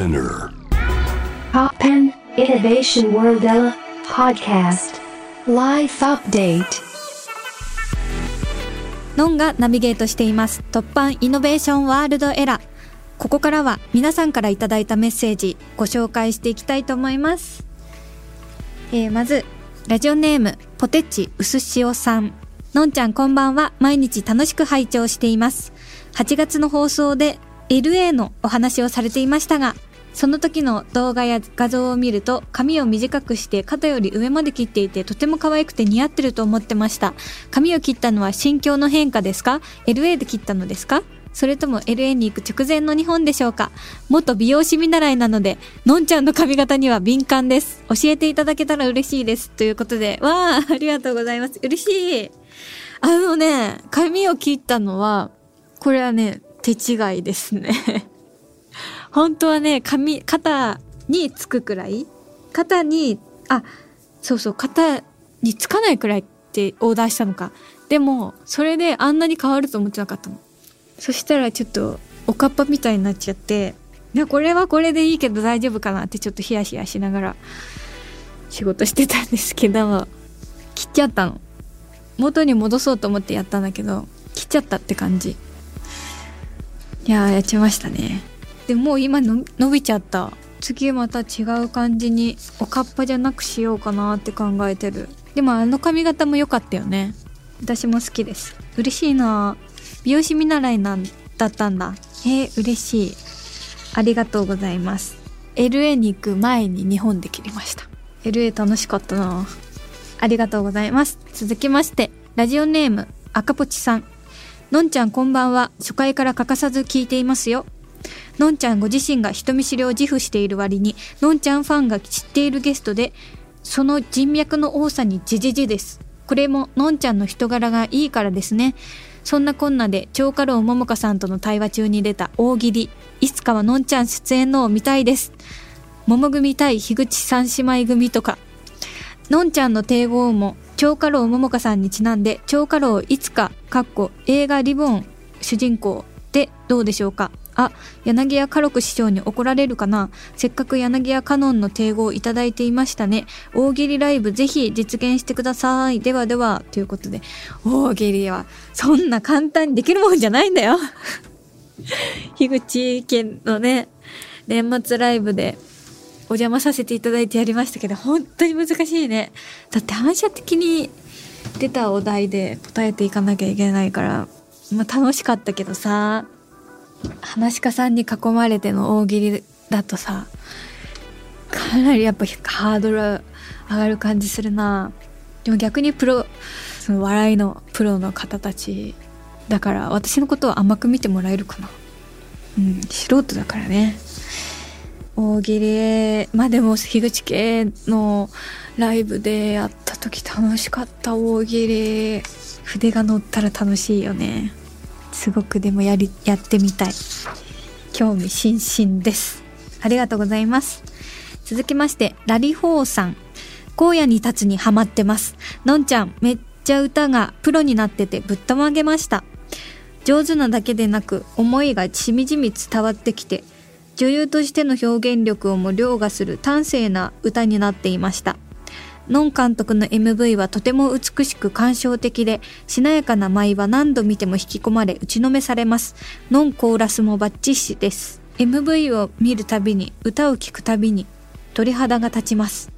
Spinner. Innovation World Podcast. Life Update. ノンがナビゲートしています。突破イノベーションワールドエラーここからは皆さんからいただいたメッセージご紹介していきたいと思います、えーまずラジオネームポテチうすしおさん。のんちゃんこんばんは。毎日楽しく拝聴しています。8月の放送で LA のお話をされていましたがその時の動画や画像を見ると髪を短くして肩より上まで切っていてとても可愛くて似合ってると思ってました。髪を切ったのは心境の変化ですか？LA で切ったのですか？それとも LA に行く直前の日本でしょうか？元美容師見習いなのでのんちゃんの髪型には敏感です。教えていただけたら嬉しいです。ということでわあありがとうございます。嬉しい。あのね髪を切ったのはこれはね手違いですね。本当はね、髪、肩につくくらい？肩に、あ、そうそう、肩につかないくらいってオーダーしたのか。でも、それであんなに変わると思ってなかったの。そしたらちょっと、おかっぱみたいになっちゃって、い、これはこれでいいけど大丈夫かなってちょっとヒヤヒヤしながら仕事してたんですけど、切っちゃったの。元に戻そうと思ってやったんだけど、切っちゃったって感じ。いやー、やっちゃいましたね。でもう今の伸びちゃった。次また違う感じにおかっぱじゃなくしようかなって考えてる。でもあの髪型も良かったよね。私も好きです。嬉しいな美容師見習いなんだったんだ。へえ嬉しい。ありがとうございます。LA に行く前に日本で切りました。LA 楽しかったな。ありがとうございます。続きましてラジオネーム赤ポチさん。のんちゃんこんばんは。初回から欠かさず聞いていますよ。のんちゃんご自身が人見知りを自負している割に、のんちゃんファンが知っているゲストで、その人脈の多さにじじじです。これものんちゃんの人柄がいいからですね。そんなこんなで、超過労ももかさんとの対話中に出た大喜利。いつかはのんちゃん出演のを見たいです。桃組対樋口三姉妹組とか。のんちゃんの帝豪も、超過労ももかさんにちなんで、超過労いつか、かっこ映画リボン主人公でどうでしょうかあ、柳家家禄師匠に怒られるかな？せっかく柳家カノンの帝語をいただいていましたね。大喜利ライブぜひ実現してください。ではでは、ということで、大喜利はそんな簡単にできるもんじゃないんだよ。樋口家のね、年末ライブでお邪魔させていただいてやりましたけど、本当に難しいね。だって反射的に出たお題で答えていかなきゃいけないから、まあ楽しかったけどさ、話し家さんに囲まれての大喜利だとさかなりやっぱハードル上がる感じするな。でも逆にプロその笑いのプロの方たちだから私のことを甘く見てもらえるかな。うん素人だからね。大喜利。まあでも樋口家のライブでやった時楽しかった大喜利。筆が乗ったら楽しいよね。すごくでもやり、やってみたい。興味津々です。ありがとうございます。続きまして、ラリホーさん。荒野に立つにハマってます。のんちゃん、めっちゃ歌がプロになっててぶったまげました。上手なだけでなく、思いがしみじみ伝わってきて、女優としての表現力をも凌駕する端正な歌になっていました。ノン監督の MV はとても美しく感傷的で、しなやかな舞は何度見ても引き込まれ打ちのめされます。ノンコーラスもバッチシです。MV を見るたびに、歌を聴くたびに、鳥肌が立ちます。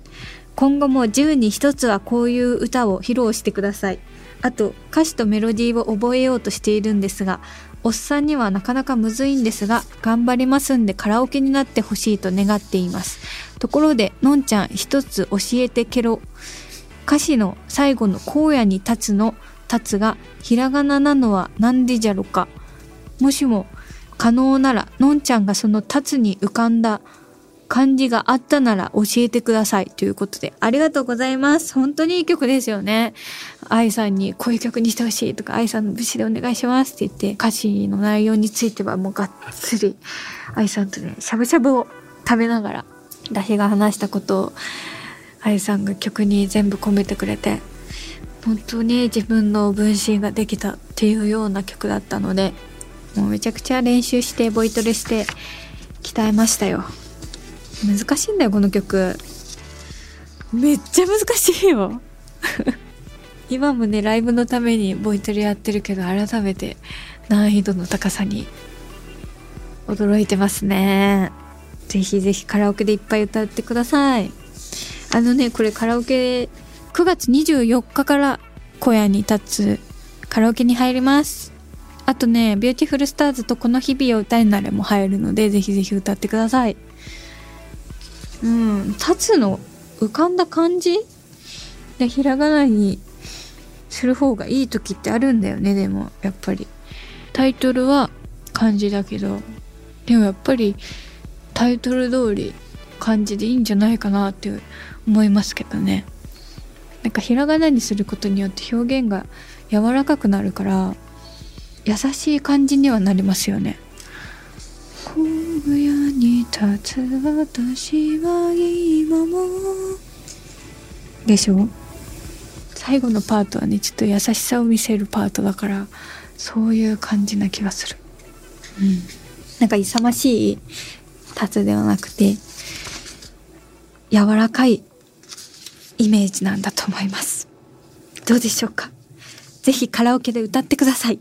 今後も10に1つはこういう歌を披露してください。あと、歌詞とメロディーを覚えようとしているんですが、おっさんにはなかなかむずいんですが、頑張りますんでカラオケになってほしいと願っています。ところで、のんちゃん一つ教えてケロ。歌詞の最後の荒野に立つの立つがひらがななのは何でじゃろか。もしも可能なら、のんちゃんがその立つに浮かんだ漢字があったなら教えてください。ということで、ありがとうございます。本当にいい曲ですよね。愛さんにこういう曲にしてほしいとか、愛さんの武士でお願いしますって言って、歌詞の内容についてはもうがっつり、愛さんとね、しゃぶしゃぶを食べながら、私が話したことを、愛さんが曲に全部込めてくれて、本当に自分の分身ができたっていうような曲だったので、もうめちゃくちゃ練習して、ボイトレして、鍛えましたよ。難しいんだよこの曲。めっちゃ難しいよ。今もねライブのためにボイトレやってるけど改めて難易度の高さに驚いてますね。ぜひぜひカラオケでいっぱい歌ってください。あのねこれカラオケ9月24日から小屋に立つカラオケに入ります。あとね、ビューティフルスターズとこの日々を歌えなれも入るので、ぜひぜひ歌ってください。うん、立つの浮かんだ感じ？で、ひらがなにする方がいい時ってあるんだよね、でも、やっぱり。タイトルは漢字だけど、でもやっぱりタイトル通り漢字でいいんじゃないかなって思いますけどね。なんかひらがなにすることによって表現が柔らかくなるから優しい感じにはなりますよね。に立つ私は今も。でしょ？最後のパートはねちょっと優しさを見せるパートだからそういう感じな気がする。うん。なんか勇ましい立つではなくて柔らかいイメージなんだと思います。どうでしょうか？ぜひカラオケで歌ってください。